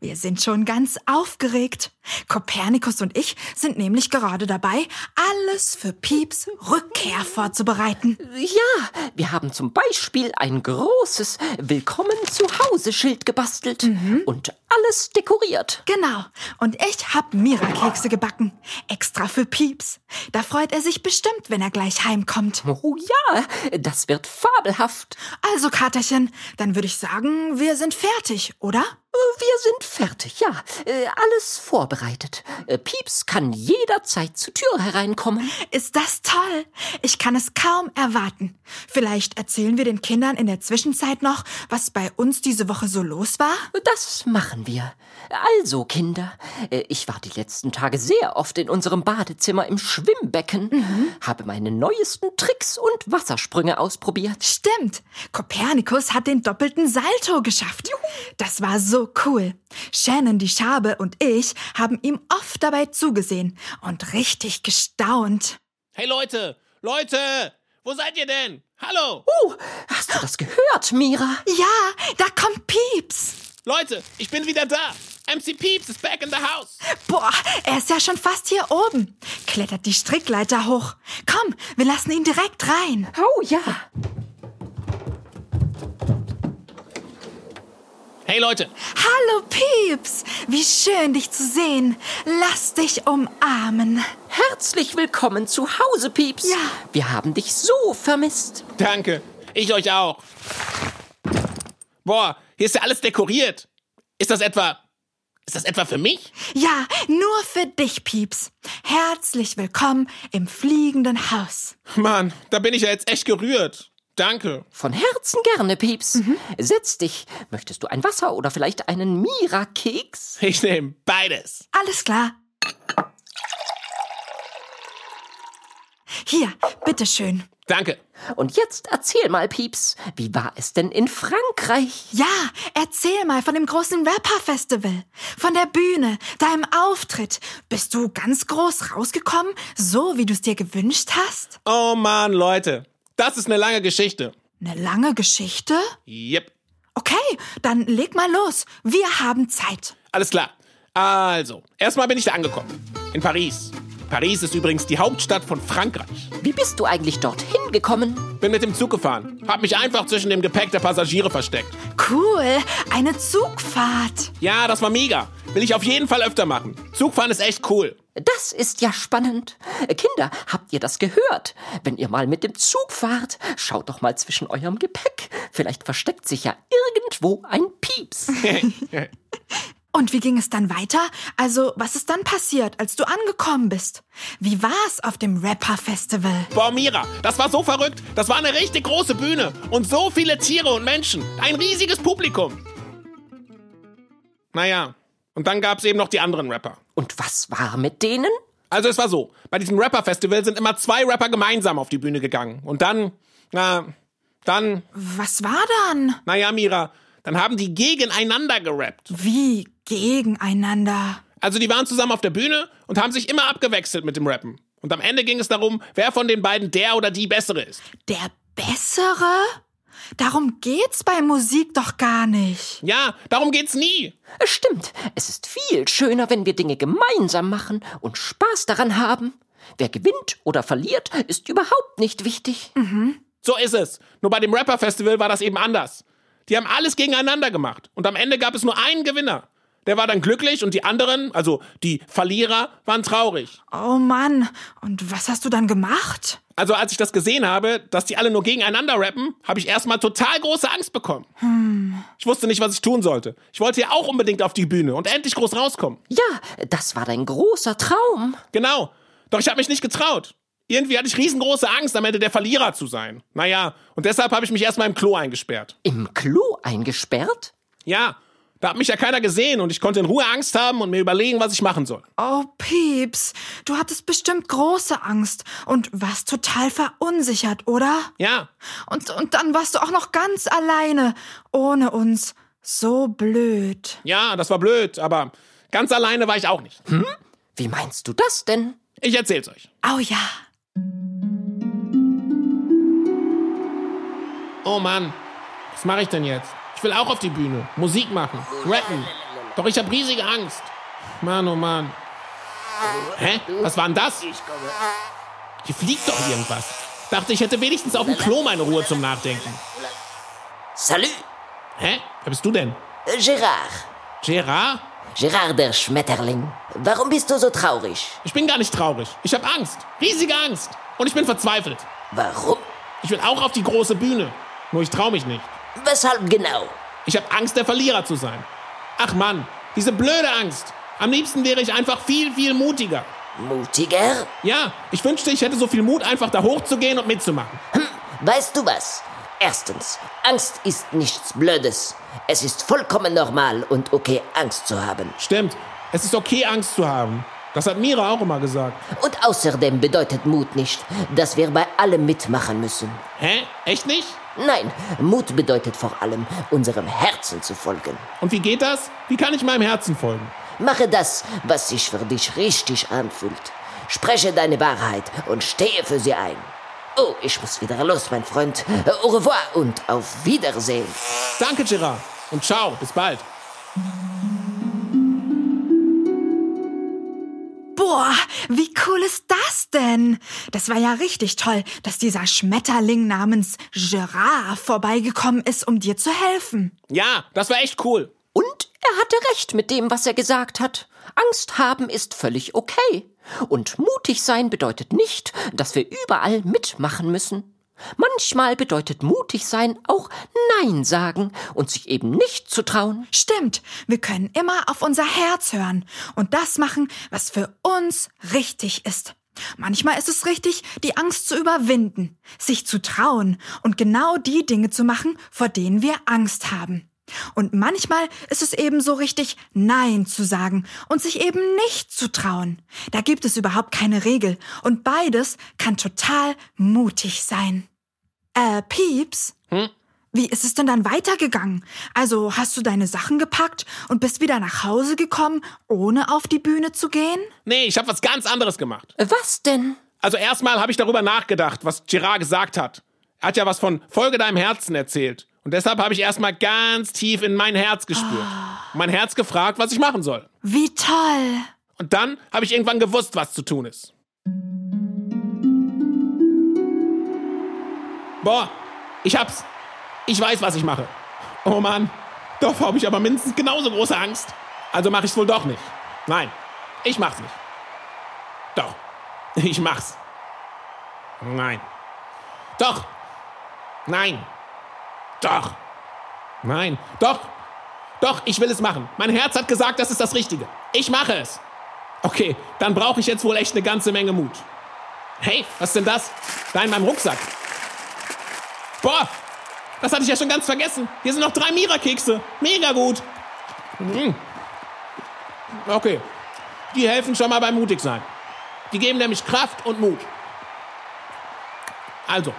Wir sind schon ganz aufgeregt. Kopernikus und ich sind nämlich gerade dabei, alles für Pieps Rückkehr vorzubereiten. Ja, wir haben zum Beispiel ein großes Willkommen zu Hause Schild gebastelt und alles dekoriert. Genau. Und ich hab Mira-Kekse gebacken. Extra für Pieps. Da freut er sich bestimmt, wenn er gleich heimkommt. Oh ja, das wird fabelhaft. Also, Katerchen, dann würde ich sagen, wir sind fertig, oder? Wir sind fertig, ja. Äh, Alles vorbereitet. Äh, Pieps kann jederzeit zur Tür hereinkommen. Ist das toll? Ich kann es kaum erwarten. Vielleicht erzählen wir den Kindern in der Zwischenzeit noch, was bei uns diese Woche so los war? Das machen wir. Also, Kinder, äh, ich war die letzten Tage sehr oft in unserem Badezimmer im Schwimmbecken, habe meine neuesten Tricks und Wassersprünge ausprobiert. Stimmt. Kopernikus hat den doppelten Salto geschafft. Das war so cool. Shannon, die Schabe und ich haben ihm oft dabei zugesehen und richtig gestaunt. Hey Leute, Leute, wo seid ihr denn? Hallo, Oh, hast du das gehört, Mira? Ja, da kommt Pieps. Leute, ich bin wieder da. MC Peeps is back in the house. Boah, er ist ja schon fast hier oben. Klettert die Strickleiter hoch. Komm, wir lassen ihn direkt rein. Oh ja. Hey Leute, Hallo Pieps, wie schön dich zu sehen. Lass dich umarmen. Herzlich willkommen zu Hause, Pieps. Ja. Wir haben dich so vermisst. danke. Ich euch auch. Boah, hier ist ja alles dekoriert. Ist das etwa. Ist das etwa für mich? Ja, nur für dich, Pieps. Herzlich willkommen im fliegenden Haus. Mann, da bin ich ja jetzt echt gerührt. Danke. Von Herzen gerne, Pieps. Setz dich. Möchtest du ein Wasser oder vielleicht einen Mira-Keks? Ich nehme beides. Alles klar. Hier, bitteschön. Danke. Und jetzt erzähl mal, Pieps, wie war es denn in Frankreich? Ja, erzähl mal von dem großen Rapper-Festival. Von der Bühne, deinem Auftritt. Bist du ganz groß rausgekommen, so wie du es dir gewünscht hast? Oh Mann, Leute. Das ist eine lange Geschichte. Eine lange Geschichte? Yep. Okay, dann leg mal los. Wir haben Zeit. Alles klar. Also, erstmal bin ich da angekommen. In Paris. Paris ist übrigens die Hauptstadt von Frankreich. Wie bist du eigentlich dorthin gekommen? Bin mit dem Zug gefahren. Hab mich einfach zwischen dem Gepäck der Passagiere versteckt. Cool, eine Zugfahrt. Ja, das war mega. Will ich auf jeden Fall öfter machen. Zugfahren ist echt cool. Das ist ja spannend. Kinder, habt ihr das gehört? Wenn ihr mal mit dem Zug fahrt, schaut doch mal zwischen eurem Gepäck. Vielleicht versteckt sich ja irgendwo ein Pieps. Und wie ging es dann weiter? Also, was ist dann passiert, als du angekommen bist? Wie war's auf dem Rapper-Festival? Boah, Mira, das war so verrückt. Das war eine richtig große Bühne. Und so viele Tiere und Menschen. Ein riesiges Publikum. Naja, und dann gab's eben noch die anderen Rapper. Und was war mit denen? Also es war so, bei diesem Rapper-Festival sind immer zwei Rapper gemeinsam auf die Bühne gegangen. Und dann, na, dann, Was war dann? naja, Mira, dann haben die gegeneinander gerappt. Wie gegeneinander? Also die waren zusammen auf der Bühne und haben sich immer abgewechselt mit dem Rappen. Und am Ende ging es darum, wer von den beiden der oder die bessere ist. Der Bessere? Darum geht's bei Musik doch gar nicht. Ja, darum geht's nie. Es stimmt, es ist viel schöner, wenn wir Dinge gemeinsam machen und Spaß daran haben. Wer gewinnt oder verliert, ist überhaupt nicht wichtig. So ist es. Nur bei dem Rapper-Festival war das eben anders. Die haben alles gegeneinander gemacht. Und am Ende gab es nur einen Gewinner. Der war dann glücklich und die anderen, also die Verlierer, waren traurig. Oh Mann, und was hast du dann gemacht? Also als ich das gesehen habe, dass die alle nur gegeneinander rappen, habe ich erstmal total große Angst bekommen. Ich wusste nicht, was ich tun sollte. Ich wollte ja auch unbedingt auf die Bühne und endlich groß rauskommen. Ja, das war dein großer Traum. Genau. Doch ich habe mich nicht getraut. Irgendwie hatte ich riesengroße Angst, am Ende der Verlierer zu sein. Naja, und deshalb habe ich mich erstmal im Klo eingesperrt. Im Klo eingesperrt? Ja, Da hat mich ja keiner gesehen und ich konnte in Ruhe Angst haben und mir überlegen, was ich machen soll. Oh, Pieps, du hattest bestimmt große Angst und warst total verunsichert, oder? Ja, Und, und dann warst du auch noch ganz alleine, ohne uns. So blöd. ja, das war blöd, aber ganz alleine war ich auch nicht. Wie meinst du das denn? Ich erzähl's euch. Oh ja. Oh Mann, was mache ich denn jetzt? Ich will auch auf die Bühne, Musik machen, rappen. Doch ich habe riesige Angst. Mann, oh Mann. Hä? Was war denn das? Hier fliegt doch irgendwas. Dachte, ich hätte wenigstens auf dem Klo meine Ruhe zum Nachdenken. Salut, Hä? Wer bist du denn? äh, Gérard. Gerard? Gérard der Schmetterling. Warum bist du so traurig? Ich bin gar nicht traurig. Ich habe Angst. Riesige Angst. Und ich bin verzweifelt. Warum? Ich will auch auf die große Bühne. Nur ich traue mich nicht. Weshalb genau? Ich habe Angst, der Verlierer zu sein. Ach Mann, diese blöde Angst. Am liebsten wäre ich einfach viel, viel mutiger. Mutiger? Ja, ich wünschte, ich hätte so viel Mut, einfach da hochzugehen und mitzumachen. Weißt du was? Erstens, Angst ist nichts Blödes. Es ist vollkommen normal und okay, Angst zu haben. Stimmt, es ist okay, Angst zu haben. Das hat Mira auch immer gesagt. Und außerdem bedeutet Mut nicht, dass wir bei allem mitmachen müssen. Hä? Echt nicht? Nein, Mut bedeutet vor allem, unserem Herzen zu folgen. Und wie geht das? Wie kann ich meinem Herzen folgen? Mache das, was sich für dich richtig anfühlt. Spreche deine Wahrheit und stehe für sie ein. Oh, ich muss wieder los, mein Freund. Au revoir und auf Wiedersehen. Danke, Gerard. Und ciao, bis bald. Wie cool ist das denn? Das war ja richtig toll, dass dieser Schmetterling namens Gerard vorbeigekommen ist, um dir zu helfen. Ja, das war echt cool. Und er hatte recht mit dem, was er gesagt hat. Angst haben ist völlig okay. Und mutig sein bedeutet nicht, dass wir überall mitmachen müssen. Manchmal bedeutet mutig sein auch Nein sagen und sich eben nicht zu trauen. Stimmt, wir können immer auf unser Herz hören und das machen, was für uns richtig ist. Manchmal ist es richtig, die Angst zu überwinden, sich zu trauen und genau die Dinge zu machen, vor denen wir Angst haben. Und manchmal ist es eben so richtig, Nein zu sagen und sich eben nicht zu trauen. Da gibt es überhaupt keine Regel und beides kann total mutig sein. Äh, Pieps? Wie ist es denn dann weitergegangen? Also hast du deine Sachen gepackt und bist wieder nach Hause gekommen, ohne auf die Bühne zu gehen? Nee, ich habe was ganz anderes gemacht. Was denn? Also erstmal habe ich darüber nachgedacht, was Gerard gesagt hat. Er hat ja was von Folge deinem Herzen erzählt. Und deshalb habe ich erstmal ganz tief in mein Herz gespürt. Und mein Herz gefragt, was ich machen soll. Wie toll! Und dann habe ich irgendwann gewusst, was zu tun ist. Boah, ich hab's. Ich weiß, was ich mache. Oh Mann, doch habe ich aber mindestens genauso große Angst. Also mache ich's wohl doch nicht. Nein, ich mach's nicht. Doch, ich mach's. Nein. Doch. Nein. Doch. Nein. Doch. Doch, ich will es machen. Mein Herz hat gesagt, das ist das Richtige. Ich mache es. Okay, dann brauche ich jetzt wohl echt eine ganze Menge Mut. Hey, was ist denn das? Da in meinem Rucksack. Boah, das hatte ich ja schon ganz vergessen. Hier sind noch drei Mira-Kekse. Mega gut. Mhm. Okay, die helfen schon mal beim Mutigsein. Die geben nämlich Kraft und Mut. Also,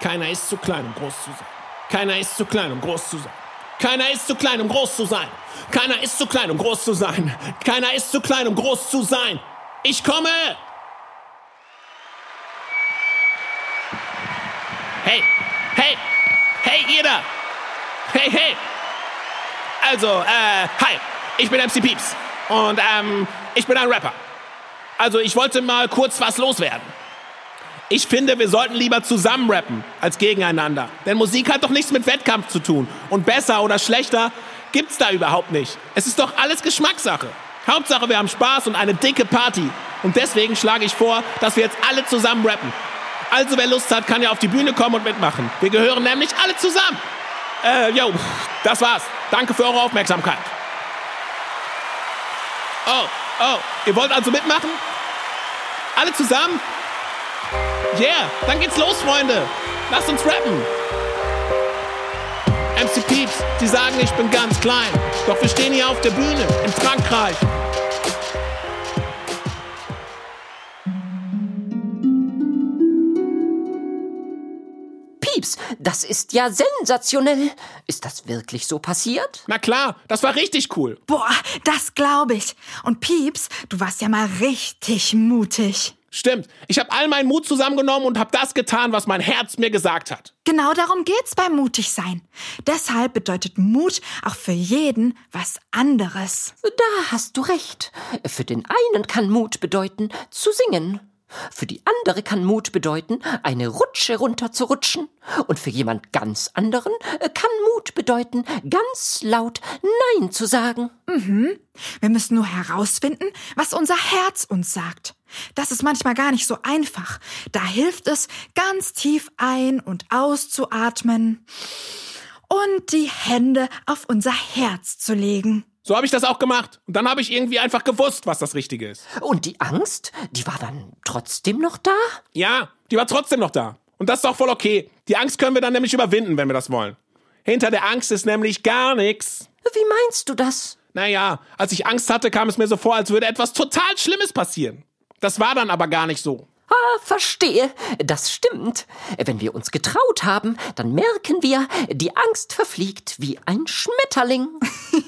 keiner ist zu klein, um groß zu sein. Keiner ist zu klein, um groß zu sein. Keiner ist zu klein, um groß zu sein. Keiner ist zu klein, um groß zu sein. Keiner ist zu klein, um groß zu sein. Ich komme! Hey, hey, hey, ihr da! Hey, hey! Also, äh, hi, ich bin MC Pieps. Und, ähm, ich bin ein Rapper. Also, ich wollte mal kurz was loswerden. Ich finde, wir sollten lieber zusammen rappen als gegeneinander. Denn Musik hat doch nichts mit Wettkampf zu tun. Und besser oder schlechter gibt's da überhaupt nicht. Es ist doch alles Geschmackssache. Hauptsache, wir haben Spaß und eine dicke Party. Und deswegen schlage ich vor, dass wir jetzt alle zusammen rappen. Also, wer Lust hat, kann ja auf die Bühne kommen und mitmachen. Wir gehören nämlich alle zusammen. Äh, yo, das war's. Danke für eure Aufmerksamkeit. Oh, oh, ihr wollt also mitmachen? Alle zusammen? Yeah, dann geht's los, Freunde. Lasst uns rappen. Upsi Pieps, die sagen, ich bin ganz klein. Doch wir stehen hier auf der Bühne in Frankreich. Das ist ja sensationell. Ist das wirklich so passiert? Na klar, das war richtig cool. Boah, das glaube ich. Und Pieps, du warst ja mal richtig mutig. Stimmt, ich habe all meinen Mut zusammengenommen und habe das getan, was mein Herz mir gesagt hat. Genau darum geht's beim Mutigsein. Deshalb bedeutet Mut auch für jeden was anderes. Da hast du recht. Für den einen kann Mut bedeuten, zu singen. Für die andere kann Mut bedeuten, eine Rutsche runterzurutschen. Und für jemand ganz anderen äh, kann Mut bedeuten, ganz laut Nein zu sagen. Wir müssen nur herausfinden, was unser Herz uns sagt. Das ist manchmal gar nicht so einfach. Da hilft es, ganz tief ein- und auszuatmen und die Hände auf unser Herz zu legen. So habe ich das auch gemacht. Und dann habe ich irgendwie einfach gewusst, was das Richtige ist. Und die Angst, die war dann trotzdem noch da? Ja, die war trotzdem noch da. Und das ist auch voll okay. Die Angst können wir dann nämlich überwinden, wenn wir das wollen. Hinter der Angst ist nämlich gar nichts. Wie meinst du das? Naja, als ich Angst hatte, kam es mir so vor, als würde etwas total Schlimmes passieren. Das war dann aber gar nicht so. Ah, verstehe. Das stimmt. Wenn wir uns getraut haben, dann merken wir, die Angst verfliegt wie ein Schmetterling.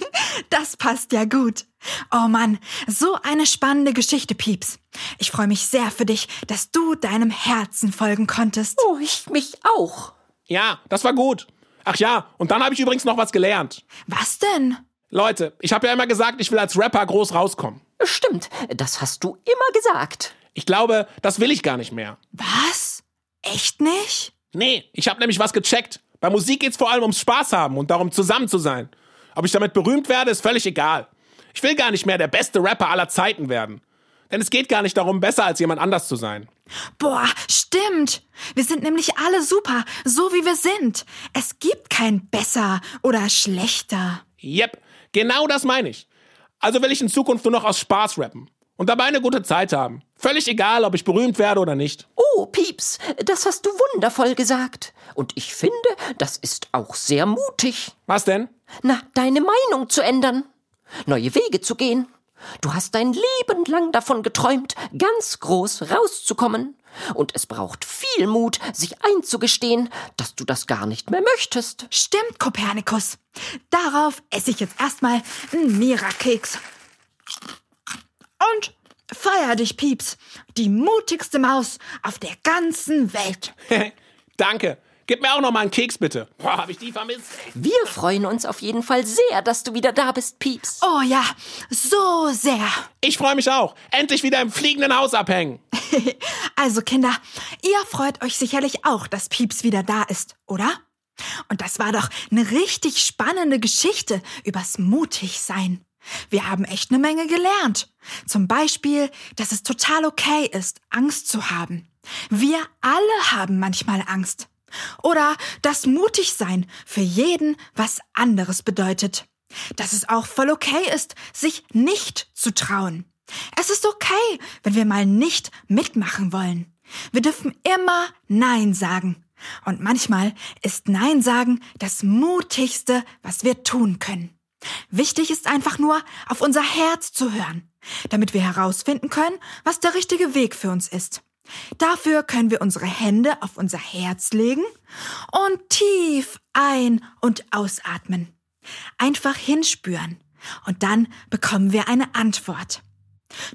Das passt ja gut. Oh Mann, so eine spannende Geschichte, Pieps. Ich freue mich sehr für dich, dass du deinem Herzen folgen konntest. Oh, ich mich auch. Ja, das war gut. Ach ja, und dann habe ich übrigens noch was gelernt. Was denn? Leute, ich habe ja immer gesagt, ich will als Rapper groß rauskommen. Stimmt, das hast du immer gesagt. Ich glaube, das will ich gar nicht mehr. Was? Echt nicht? Nee, ich habe nämlich was gecheckt. Bei Musik geht's vor allem ums Spaß haben und darum zusammen zu sein. Ob ich damit berühmt werde, ist völlig egal. Ich will gar nicht mehr der beste Rapper aller Zeiten werden. Denn es geht gar nicht darum, besser als jemand anders zu sein. Boah, stimmt. Wir sind nämlich alle super, so wie wir sind. Es gibt kein besser oder schlechter. Yep, genau das meine ich. Also will ich in Zukunft nur noch aus Spaß rappen. Und dabei eine gute Zeit haben. Völlig egal, ob ich berühmt werde oder nicht. Oh, Pieps, das hast du wundervoll gesagt. Und ich finde, das ist auch sehr mutig. Was denn? Na, deine Meinung zu ändern. Neue Wege zu gehen. Du hast dein Leben lang davon geträumt, ganz groß rauszukommen. Und es braucht viel Mut, sich einzugestehen, dass du das gar nicht mehr möchtest. Stimmt, Kopernikus. Darauf esse ich jetzt erstmal einen Mira-Keks. Und feier dich, Pieps. Die mutigste Maus auf der ganzen Welt. Danke. Gib mir auch noch mal einen Keks, bitte. Boah, hab ich die vermisst. Wir freuen uns auf jeden Fall sehr, dass du wieder da bist, Pieps. Oh ja, so sehr. Ich freue mich auch. Endlich wieder im fliegenden Haus abhängen. Also Kinder, ihr freut euch sicherlich auch, dass Pieps wieder da ist, oder? Und das war doch eine richtig spannende Geschichte übers Mutigsein. Wir haben echt eine Menge gelernt. Zum Beispiel, dass es total okay ist, Angst zu haben. Wir alle haben manchmal Angst. Oder dass mutig sein für jeden was anderes bedeutet. Dass es auch voll okay ist, sich nicht zu trauen. Es ist okay, wenn wir mal nicht mitmachen wollen. Wir dürfen immer Nein sagen. Und manchmal ist Nein sagen das Mutigste, was wir tun können. Wichtig ist einfach nur, auf unser Herz zu hören, damit wir herausfinden können, was der richtige Weg für uns ist. Dafür können wir unsere Hände auf unser Herz legen und tief ein- und ausatmen. Einfach hinspüren. Und dann bekommen wir eine Antwort.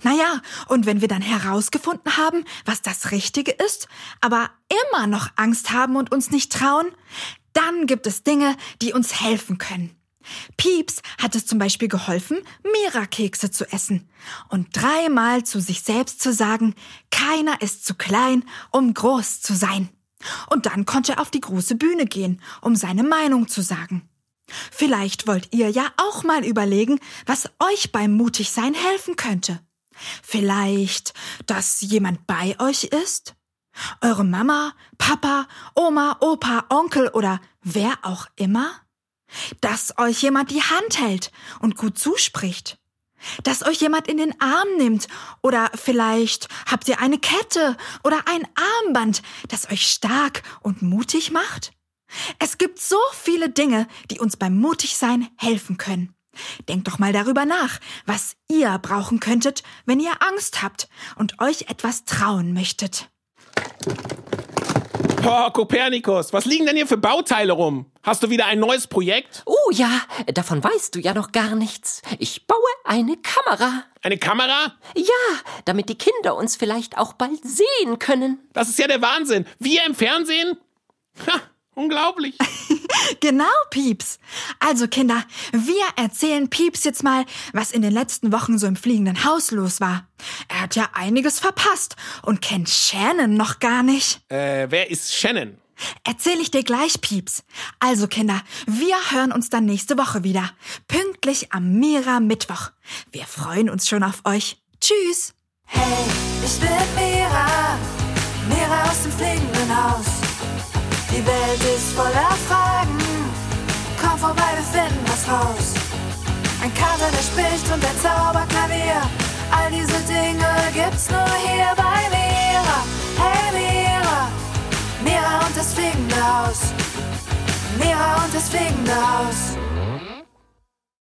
Naja, und wenn wir dann herausgefunden haben, was das Richtige ist, aber immer noch Angst haben und uns nicht trauen, dann gibt es Dinge, die uns helfen können. Pieps hat es zum Beispiel geholfen, Mira-Kekse zu essen und dreimal zu sich selbst zu sagen, keiner ist zu klein, um groß zu sein. Und dann konnte er auf die große Bühne gehen, um seine Meinung zu sagen. Vielleicht wollt ihr ja auch mal überlegen, was euch beim Mutigsein helfen könnte. Vielleicht, dass jemand bei euch ist? Eure Mama, Papa, Oma, Opa, Onkel oder wer auch immer? Dass euch jemand die Hand hält und gut zuspricht. Dass euch jemand in den Arm nimmt oder vielleicht habt ihr eine Kette oder ein Armband, das euch stark und mutig macht. Es gibt so viele Dinge, die uns beim Mutigsein helfen können. Denkt doch mal darüber nach, was ihr brauchen könntet, wenn ihr Angst habt und euch etwas trauen möchtet. Oh, Kopernikus, was liegen denn hier für Bauteile rum? Hast du wieder ein neues Projekt? Oh ja, davon weißt du ja noch gar nichts. Ich baue eine Kamera. Eine Kamera? Ja, damit die Kinder uns vielleicht auch bald sehen können. Das ist ja der Wahnsinn. Wir im Fernsehen? Ha, unglaublich. Genau, Pieps. Also Kinder, wir erzählen Pieps jetzt mal, was in den letzten Wochen so im fliegenden Haus los war. Er hat ja einiges verpasst und kennt Shannon noch gar nicht. Äh, wer ist Shannon? Erzähl ich dir gleich, Pieps. Also Kinder, wir hören uns dann nächste Woche wieder. Pünktlich am Mira Mittwoch. Wir freuen uns schon auf euch. Tschüss. Hey, ich bin Mira, Mira aus dem fliegenden Haus. Die Welt ist voller Fragen, komm vorbei, wir finden was raus. Ein Kater, der spricht und ein Zauberklavier, all diese Dinge gibt's nur hier bei Mira. Hey Mira, Mira und das fliegende Haus. Mira und das fliegende Haus.